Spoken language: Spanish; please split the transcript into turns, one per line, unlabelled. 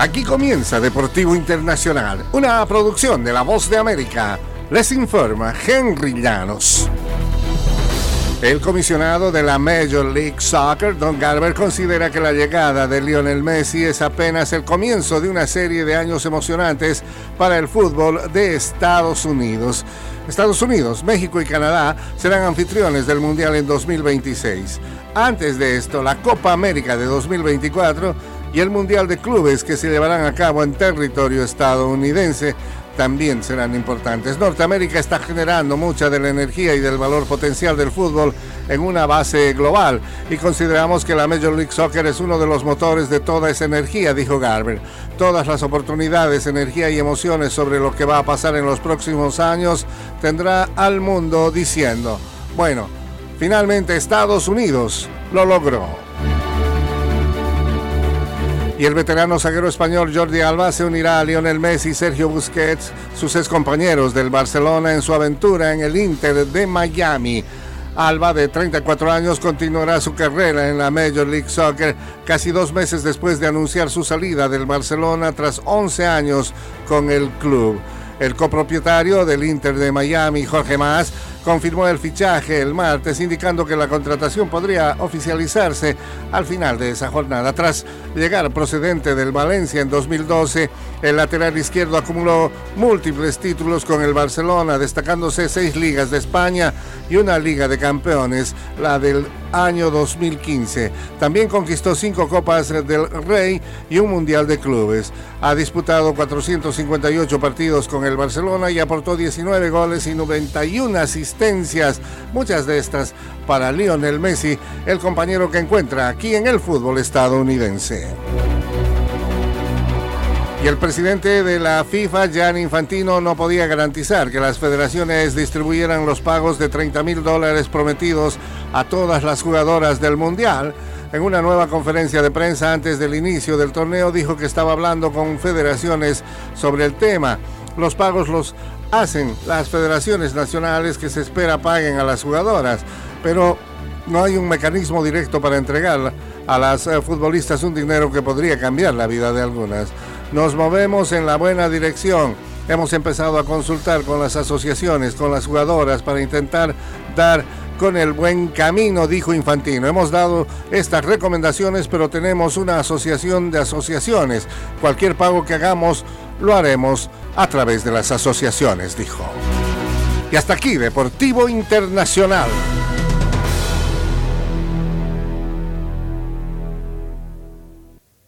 Aquí comienza Deportivo Internacional, una producción de La Voz de América. Les informa Henry Llanos. El comisionado de la Major League Soccer, Don Garber, considera que la llegada de Lionel Messi es apenas el comienzo de una serie de años emocionantes para el fútbol de Estados Unidos. Estados Unidos, México y Canadá serán anfitriones del Mundial en 2026. Antes de esto, la Copa América de 2024 y el Mundial de Clubes que se llevarán a cabo en territorio estadounidense también serán importantes. Norteamérica está generando mucha de la energía y del valor potencial del fútbol en una base global y consideramos que la Major League Soccer es uno de los motores de toda esa energía, dijo Garber. Todas las oportunidades, energía y emociones sobre lo que va a pasar en los próximos años tendrá al mundo diciendo, bueno, finalmente Estados Unidos lo logró y el veterano zaguero español Jordi Alba se unirá a Lionel Messi y Sergio Busquets, sus excompañeros del Barcelona en su aventura en el Inter de Miami. Alba, de 34 años, continuará su carrera en la Major League Soccer casi dos meses después de anunciar su salida del Barcelona tras 11 años con el club. El copropietario del Inter de Miami, Jorge Mas, confirmó el fichaje el martes, indicando que la contratación podría oficializarse al final de esa jornada. Tras llegar procedente del Valencia en 2012, el lateral izquierdo acumuló múltiples títulos con el Barcelona, destacándose seis ligas de España y una liga de campeones, la del año 2015. También conquistó cinco Copas del Rey y un Mundial de Clubes. Ha disputado 458 partidos con el Barcelona y aportó 19 goles y 91 asistencias, muchas de estas para Lionel Messi, el compañero que encuentra aquí en el fútbol estadounidense. Y el presidente de la FIFA, Gianni Infantino, no podía garantizar que las federaciones distribuyeran los pagos de 30 mil dólares prometidos a todas las jugadoras del Mundial. En una nueva conferencia de prensa antes del inicio del torneo dijo que estaba hablando con federaciones sobre el tema. Los pagos los hacen las federaciones nacionales que se espera paguen a las jugadoras, pero no hay un mecanismo directo para entregar a las eh, futbolistas un dinero que podría cambiar la vida de algunas. Nos movemos en la buena dirección. Hemos empezado a consultar con las asociaciones, con las jugadoras, para intentar dar con el buen camino, dijo Infantino. Hemos dado estas recomendaciones, pero tenemos una asociación de asociaciones. Cualquier pago que hagamos lo haremos a través de las asociaciones, dijo. Y hasta aquí, Deportivo Internacional.